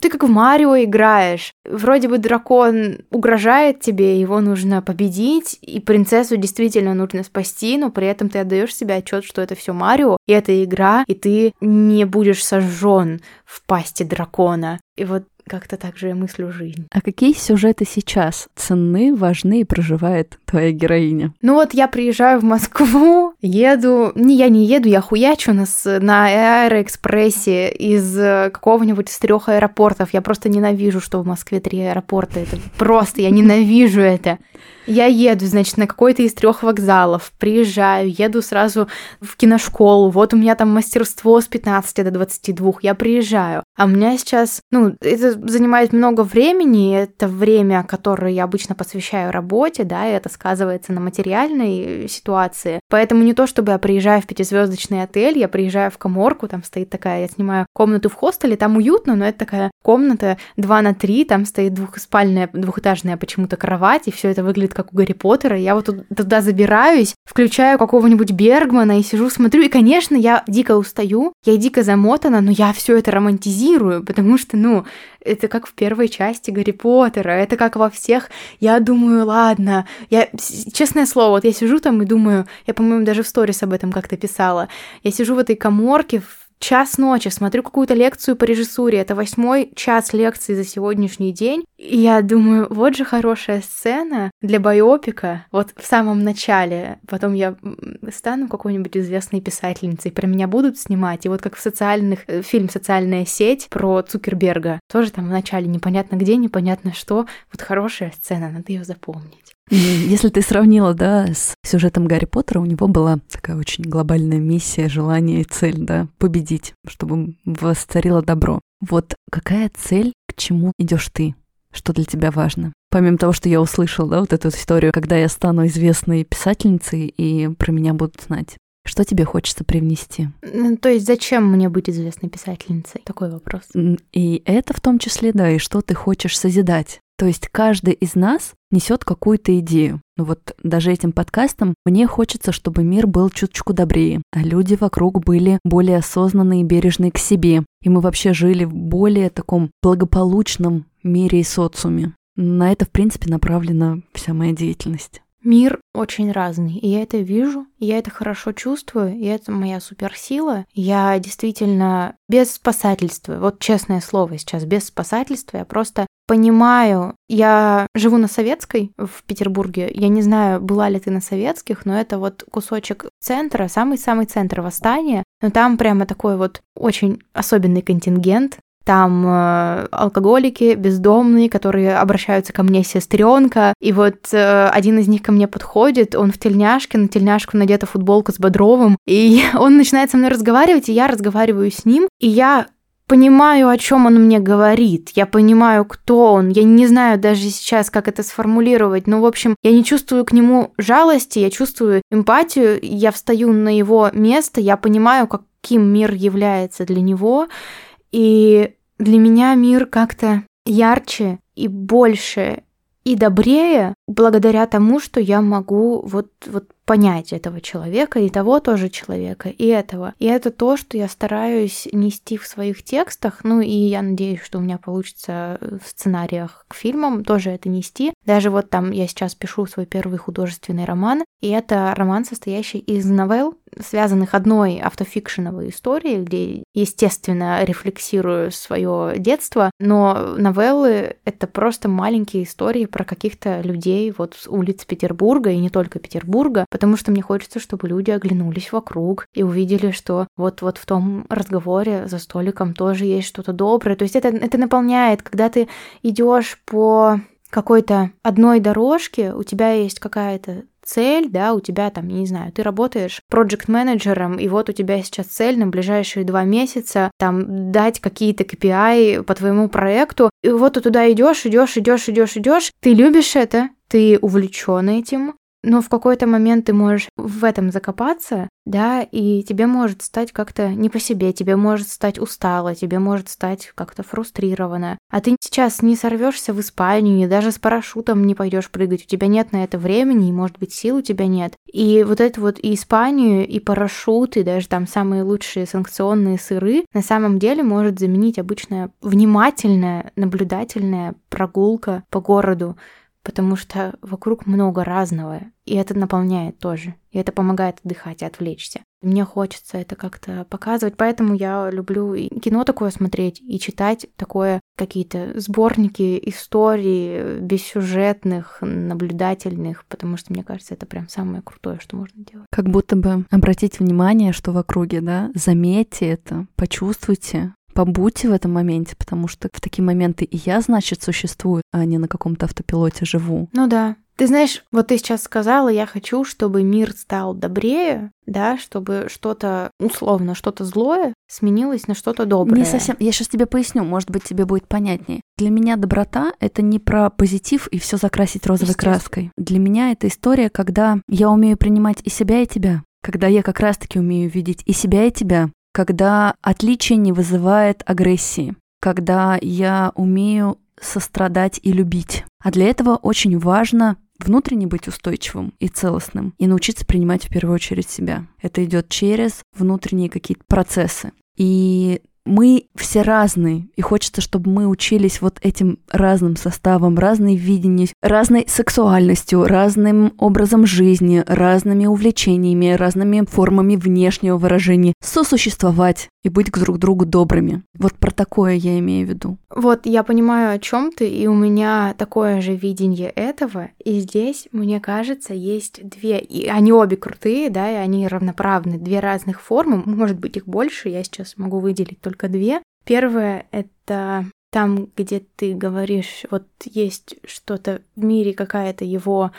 ты как в Марио играешь. Вроде бы дракон угрожает тебе, его нужно победить, и принцессу действительно нужно спасти, но при этом ты отдаешь себе отчет, что это все Марио, и это игра, и ты не будешь сожжен в пасти дракона. И вот как-то так же я мыслю жизнь. А какие сюжеты сейчас ценны, важны и проживает твоя героиня? Ну вот я приезжаю в Москву, еду... Не, я не еду, я хуячу нас на аэроэкспрессе из э, какого-нибудь из трех аэропортов. Я просто ненавижу, что в Москве три аэропорта. Это просто, я ненавижу это. Я еду, значит, на какой-то из трех вокзалов, приезжаю, еду сразу в киношколу, вот у меня там мастерство с 15 до 22, я приезжаю. А у меня сейчас, ну, это занимает много времени, это время, которое я обычно посвящаю работе, да, и это сказывается на материальной ситуации. Поэтому не то, чтобы я приезжаю в пятизвездочный отель, я приезжаю в коморку, там стоит такая, я снимаю комнату в хостеле, там уютно, но это такая комната 2 на 3, там стоит двухспальная, двухэтажная почему-то кровать, и все это выглядит как у Гарри Поттера. Я вот туда забираюсь, включаю какого-нибудь Бергмана и сижу, смотрю. И, конечно, я дико устаю, я дико замотана, но я все это романтизирую, потому что, ну, Это как в первой части Гарри Поттера, это как во всех. Я думаю, ладно, я, честное слово, вот я сижу там и думаю, я, по-моему, даже в сторис об этом как-то писала, я сижу в этой коморке, в час ночи, смотрю какую-то лекцию по режиссуре, это восьмой час лекции за сегодняшний день, и я думаю, вот же хорошая сцена для байопика, вот в самом начале, потом я стану какой-нибудь известной писательницей, про меня будут снимать, и вот как в социальных, э, фильм «Социальная сеть» про Цукерберга, тоже там в начале непонятно где, непонятно что, вот хорошая сцена, надо ее запомнить. Если ты сравнила, да, с сюжетом Гарри Поттера, у него была такая очень глобальная миссия, желание и цель, да, победить, чтобы восцарило добро. Вот какая цель, к чему идешь ты? Что для тебя важно? Помимо того, что я услышала, да, вот эту историю, когда я стану известной писательницей и про меня будут знать. Что тебе хочется привнести? То есть зачем мне быть известной писательницей? Такой вопрос. И это в том числе, да, и что ты хочешь созидать. То есть каждый из нас несет какую-то идею. Ну вот даже этим подкастом мне хочется, чтобы мир был чуточку добрее, а люди вокруг были более осознанные и бережные к себе, и мы вообще жили в более таком благополучном мире и социуме. На это, в принципе, направлена вся моя деятельность. Мир очень разный, и я это вижу, и я это хорошо чувствую, и это моя суперсила. Я действительно без спасательства, вот честное слово сейчас, без спасательства, я просто понимаю, я живу на Советской в Петербурге, я не знаю, была ли ты на Советских, но это вот кусочек центра, самый-самый центр восстания, но там прямо такой вот очень особенный контингент, там э, алкоголики, бездомные, которые обращаются ко мне сестренка. И вот э, один из них ко мне подходит, он в тельняшке, на тельняшку надета футболка с Бодровым, и он начинает со мной разговаривать, и я разговариваю с ним, и я понимаю, о чем он мне говорит, я понимаю, кто он, я не знаю даже сейчас, как это сформулировать, но, в общем, я не чувствую к нему жалости, я чувствую эмпатию, я встаю на его место, я понимаю, каким мир является для него, и для меня мир как-то ярче и больше и добрее благодаря тому, что я могу вот, вот понять этого человека, и того тоже человека, и этого. И это то, что я стараюсь нести в своих текстах, ну и я надеюсь, что у меня получится в сценариях к фильмам тоже это нести. Даже вот там я сейчас пишу свой первый художественный роман, и это роман, состоящий из новелл, связанных одной автофикшеновой историей, где, естественно, рефлексирую свое детство, но новеллы — это просто маленькие истории про каких-то людей вот с улиц Петербурга, и не только Петербурга, потому что мне хочется, чтобы люди оглянулись вокруг и увидели, что вот-вот в том разговоре за столиком тоже есть что-то доброе. То есть это, это наполняет, когда ты идешь по какой-то одной дорожке, у тебя есть какая-то цель, да, у тебя там, не знаю, ты работаешь проект-менеджером, и вот у тебя сейчас цель на ближайшие два месяца там дать какие-то KPI по твоему проекту, и вот ты туда идешь, идешь, идешь, идешь, идешь, ты любишь это, ты увлечен этим, но в какой-то момент ты можешь в этом закопаться, да, и тебе может стать как-то не по себе, тебе может стать устало, тебе может стать как-то фрустрировано. А ты сейчас не сорвешься в Испанию, даже с парашютом не пойдешь прыгать, у тебя нет на это времени, и, может быть, сил у тебя нет. И вот это вот и Испанию, и парашют, и даже там самые лучшие санкционные сыры на самом деле может заменить обычная внимательная, наблюдательная прогулка по городу, потому что вокруг много разного, и это наполняет тоже, и это помогает отдыхать и отвлечься. Мне хочется это как-то показывать, поэтому я люблю и кино такое смотреть, и читать такое, какие-то сборники историй бессюжетных, наблюдательных, потому что, мне кажется, это прям самое крутое, что можно делать. Как будто бы обратить внимание, что в округе, да, заметьте это, почувствуйте, побудьте в этом моменте, потому что в такие моменты и я, значит, существую, а не на каком-то автопилоте живу. Ну да. Ты знаешь, вот ты сейчас сказала, я хочу, чтобы мир стал добрее, да, чтобы что-то, условно, что-то злое сменилось на что-то доброе. Не совсем. Я сейчас тебе поясню, может быть, тебе будет понятнее. Для меня доброта — это не про позитив и все закрасить розовой краской. Для меня это история, когда я умею принимать и себя, и тебя. Когда я как раз-таки умею видеть и себя, и тебя когда отличие не вызывает агрессии, когда я умею сострадать и любить. А для этого очень важно внутренне быть устойчивым и целостным и научиться принимать в первую очередь себя. Это идет через внутренние какие-то процессы. И мы все разные, и хочется, чтобы мы учились вот этим разным составом, разной видением, разной сексуальностью, разным образом жизни, разными увлечениями, разными формами внешнего выражения, сосуществовать и быть друг другу добрыми. Вот про такое я имею в виду. Вот я понимаю, о чем ты, и у меня такое же видение этого. И здесь, мне кажется, есть две, и они обе крутые, да, и они равноправны, две разных формы, может быть их больше, я сейчас могу выделить только две. Первое — это там, где ты говоришь, вот есть что-то в мире, какая-то его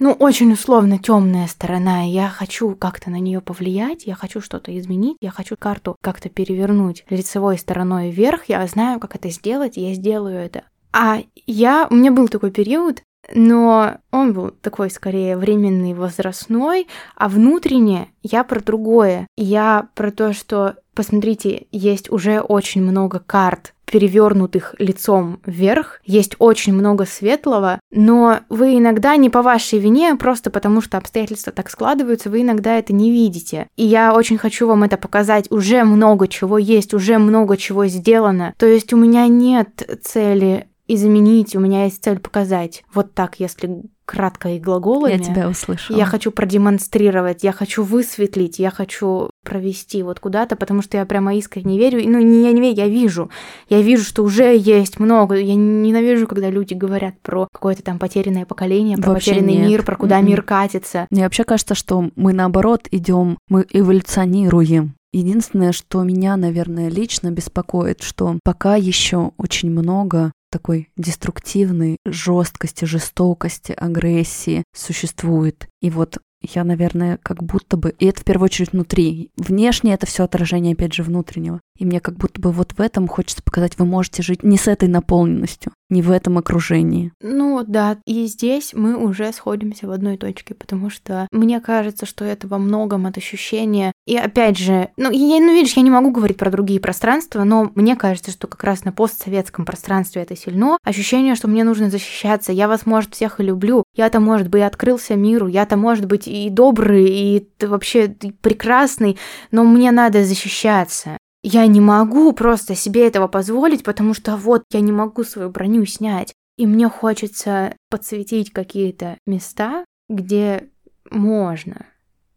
ну, очень условно темная сторона, и я хочу как-то на нее повлиять, я хочу что-то изменить, я хочу карту как-то перевернуть лицевой стороной вверх, я знаю, как это сделать, я сделаю это. А я, у меня был такой период, но он был такой скорее временный, возрастной, а внутренне я про другое. Я про то, что, посмотрите, есть уже очень много карт, перевернутых лицом вверх, есть очень много светлого, но вы иногда не по вашей вине, просто потому что обстоятельства так складываются, вы иногда это не видите. И я очень хочу вам это показать. Уже много чего есть, уже много чего сделано. То есть у меня нет цели изменить, у меня есть цель показать. Вот так, если кратко и глаголами. Я тебя услышала. Я хочу продемонстрировать, я хочу высветлить, я хочу провести вот куда-то, потому что я прямо искренне верю. Ну, не я не верю, я вижу. Я вижу, что уже есть много. Я ненавижу, когда люди говорят про какое-то там потерянное поколение, про вообще потерянный нет. мир, про куда mm-hmm. мир катится. Мне вообще кажется, что мы наоборот идем, мы эволюционируем. Единственное, что меня, наверное, лично беспокоит, что пока еще очень много такой деструктивной жесткости, жестокости, агрессии существует. И вот я, наверное, как будто бы... И это в первую очередь внутри. Внешне это все отражение, опять же, внутреннего. И мне как будто бы вот в этом хочется показать, вы можете жить не с этой наполненностью, не в этом окружении. Ну да, и здесь мы уже сходимся в одной точке, потому что мне кажется, что это во многом от ощущения. И опять же, ну, я, ну видишь, я не могу говорить про другие пространства, но мне кажется, что как раз на постсоветском пространстве это сильно. Ощущение, что мне нужно защищаться. Я вас, может, всех и люблю. Я-то, может быть, открылся миру. Я-то, может быть, и добрый, и вообще прекрасный, но мне надо защищаться. Я не могу просто себе этого позволить, потому что вот я не могу свою броню снять. И мне хочется подсветить какие-то места, где можно,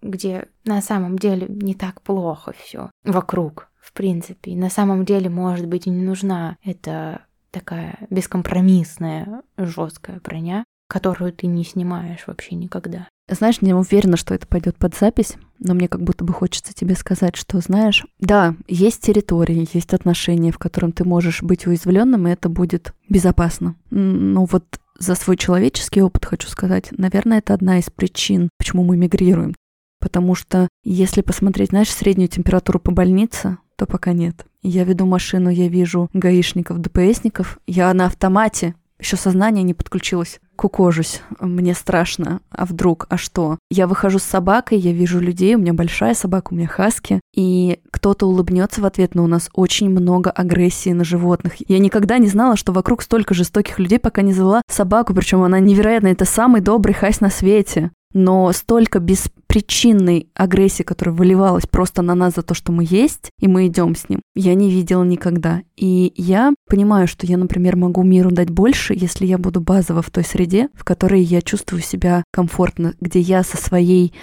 где на самом деле не так плохо все вокруг, в принципе. На самом деле, может быть, и не нужна эта такая бескомпромиссная жесткая броня, которую ты не снимаешь вообще никогда. Знаешь, не уверена, что это пойдет под запись, но мне как будто бы хочется тебе сказать, что, знаешь, да, есть территории, есть отношения, в котором ты можешь быть уязвленным, и это будет безопасно. Но вот за свой человеческий опыт хочу сказать, наверное, это одна из причин, почему мы мигрируем. Потому что если посмотреть, знаешь, среднюю температуру по больнице, то пока нет. Я веду машину, я вижу гаишников, ДПСников, я на автомате, еще сознание не подключилось кукожусь, мне страшно, а вдруг, а что? Я выхожу с собакой, я вижу людей, у меня большая собака, у меня хаски, и кто-то улыбнется в ответ, но у нас очень много агрессии на животных. Я никогда не знала, что вокруг столько жестоких людей, пока не завела собаку, причем она невероятная, это самый добрый хась на свете но столько беспричинной агрессии, которая выливалась просто на нас за то, что мы есть, и мы идем с ним, я не видела никогда. И я понимаю, что я, например, могу миру дать больше, если я буду базово в той среде, в которой я чувствую себя комфортно, где я со своей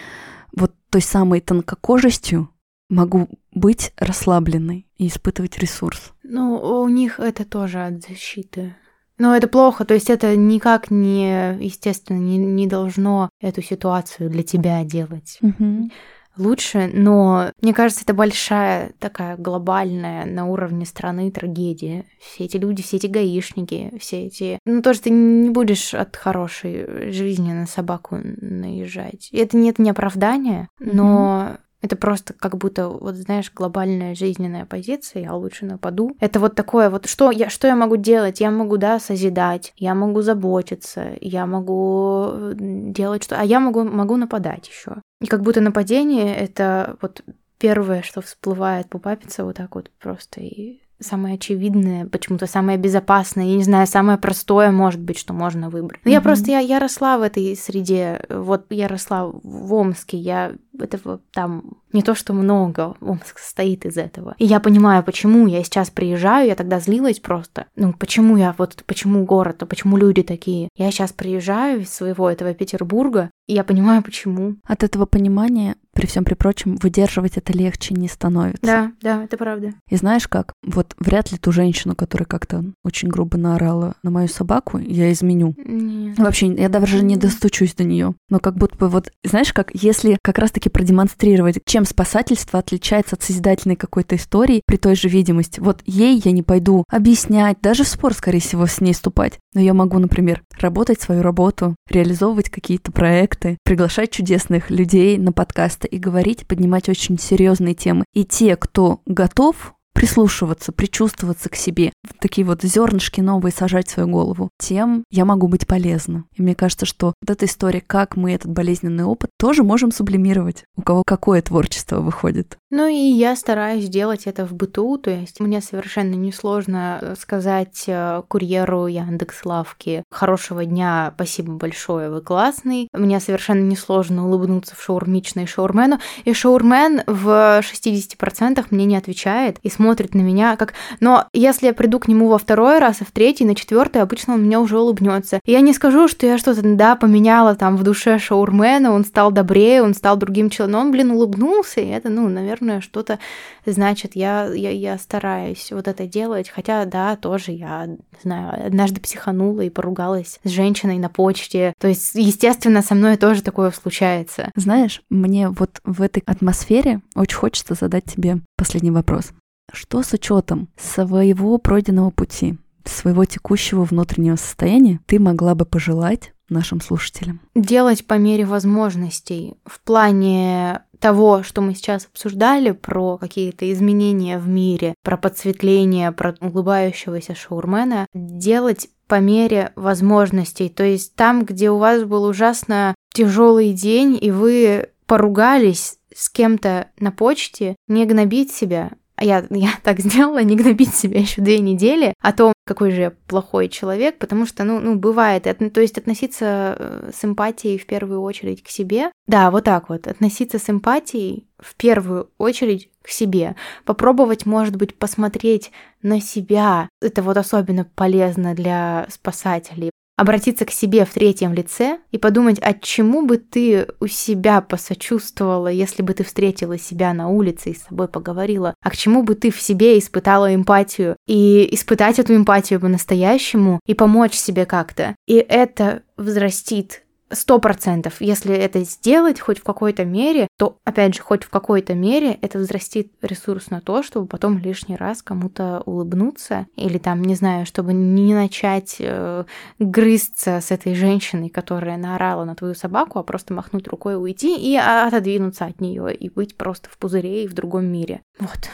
вот той самой тонкокожестью могу быть расслабленной и испытывать ресурс. Ну, у них это тоже от защиты. Но это плохо, то есть это никак не, естественно, не, не должно эту ситуацию для тебя делать. Угу. Лучше, но мне кажется, это большая такая глобальная на уровне страны трагедия. Все эти люди, все эти гаишники, все эти... Ну, то, что ты не будешь от хорошей жизни на собаку наезжать. Это нет не оправдания, но это просто как будто, вот знаешь, глобальная жизненная позиция, я лучше нападу. Это вот такое вот, что я, что я могу делать? Я могу, да, созидать, я могу заботиться, я могу делать что... А я могу, могу нападать еще. И как будто нападение — это вот первое, что всплывает по папице вот так вот просто и самое очевидное, почему-то самое безопасное, я не знаю, самое простое, может быть, что можно выбрать. Но mm-hmm. я просто, я, я росла в этой среде, вот я росла в Омске, я этого там не то, что много, Омск состоит из этого. И я понимаю, почему я сейчас приезжаю, я тогда злилась просто. Ну, почему я вот, почему город, а почему люди такие? Я сейчас приезжаю из своего этого Петербурга, и я понимаю, почему. От этого понимания, при всем при прочем, выдерживать это легче не становится. Да, да, это правда. И знаешь как? Вот вряд ли ту женщину, которая как-то очень грубо наорала на мою собаку, я изменю. Нет. Вообще, я даже не достучусь до нее. Но как будто бы вот, знаешь, как если как раз-таки продемонстрировать, чем спасательство отличается от созидательной какой-то истории при той же видимости. Вот ей я не пойду объяснять, даже в спор, скорее всего, с ней ступать. Но я могу, например, работать свою работу, реализовывать какие-то проекты, проекты, приглашать чудесных людей на подкасты и говорить, поднимать очень серьезные темы. И те, кто готов прислушиваться, причувствоваться к себе, такие вот зернышки новые сажать в свою голову, тем я могу быть полезна. И мне кажется, что вот эта история, как мы этот болезненный опыт тоже можем сублимировать. У кого какое творчество выходит. Ну и я стараюсь делать это в быту, то есть мне совершенно несложно сказать э, курьеру Яндекс Лавки «Хорошего дня, спасибо большое, вы классный». Мне совершенно несложно улыбнуться в шаурмичной шаурмену, и шаурмен в 60% мне не отвечает и смотрит на меня как... Но если я приду к нему во второй раз, а в третий, на четвертый, обычно он меня уже улыбнется. Я не скажу, что я что-то, да, поменяла там в душе шаурмена, он стал добрее, он стал другим человеком, он, блин, улыбнулся, и это, ну, наверное, что-то значит. Я, я, я стараюсь вот это делать, хотя, да, тоже я, знаю, однажды психанула и поругалась с женщиной на почте. То есть, естественно, со мной тоже такое случается. Знаешь, мне вот в этой атмосфере очень хочется задать тебе последний вопрос. Что с учетом своего пройденного пути, своего текущего внутреннего состояния ты могла бы пожелать нашим слушателям? Делать по мере возможностей в плане того, что мы сейчас обсуждали, про какие-то изменения в мире, про подсветление, про улыбающегося шаурмена, делать по мере возможностей. То есть там, где у вас был ужасно тяжелый день, и вы поругались с кем-то на почте, не гнобить себя, я, я так сделала, не гнобить себя еще две недели о том, какой же я плохой человек, потому что, ну, ну бывает, то есть относиться э, с эмпатией в первую очередь к себе. Да, вот так вот, относиться с эмпатией в первую очередь к себе. Попробовать, может быть, посмотреть на себя. Это вот особенно полезно для спасателей обратиться к себе в третьем лице и подумать, а чему бы ты у себя посочувствовала, если бы ты встретила себя на улице и с собой поговорила, а к чему бы ты в себе испытала эмпатию и испытать эту эмпатию по-настоящему и помочь себе как-то. И это взрастит Сто процентов. Если это сделать хоть в какой-то мере, то, опять же, хоть в какой-то мере это взрастит ресурс на то, чтобы потом лишний раз кому-то улыбнуться или там, не знаю, чтобы не начать э, грызться с этой женщиной, которая наорала на твою собаку, а просто махнуть рукой уйти и отодвинуться от нее и быть просто в пузыре и в другом мире. Вот.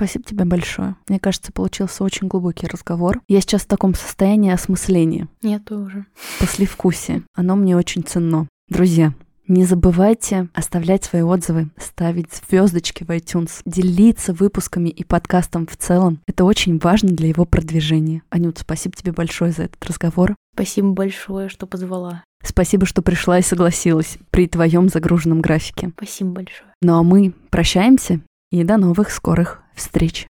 Спасибо тебе большое. Мне кажется, получился очень глубокий разговор. Я сейчас в таком состоянии осмысления. Я тоже. Послевкусие. Оно мне очень ценно. Друзья, не забывайте оставлять свои отзывы, ставить звездочки в iTunes, делиться выпусками и подкастом в целом. Это очень важно для его продвижения. Анют, спасибо тебе большое за этот разговор. Спасибо большое, что позвала. Спасибо, что пришла и согласилась при твоем загруженном графике. Спасибо большое. Ну а мы прощаемся и до новых скорых встреч.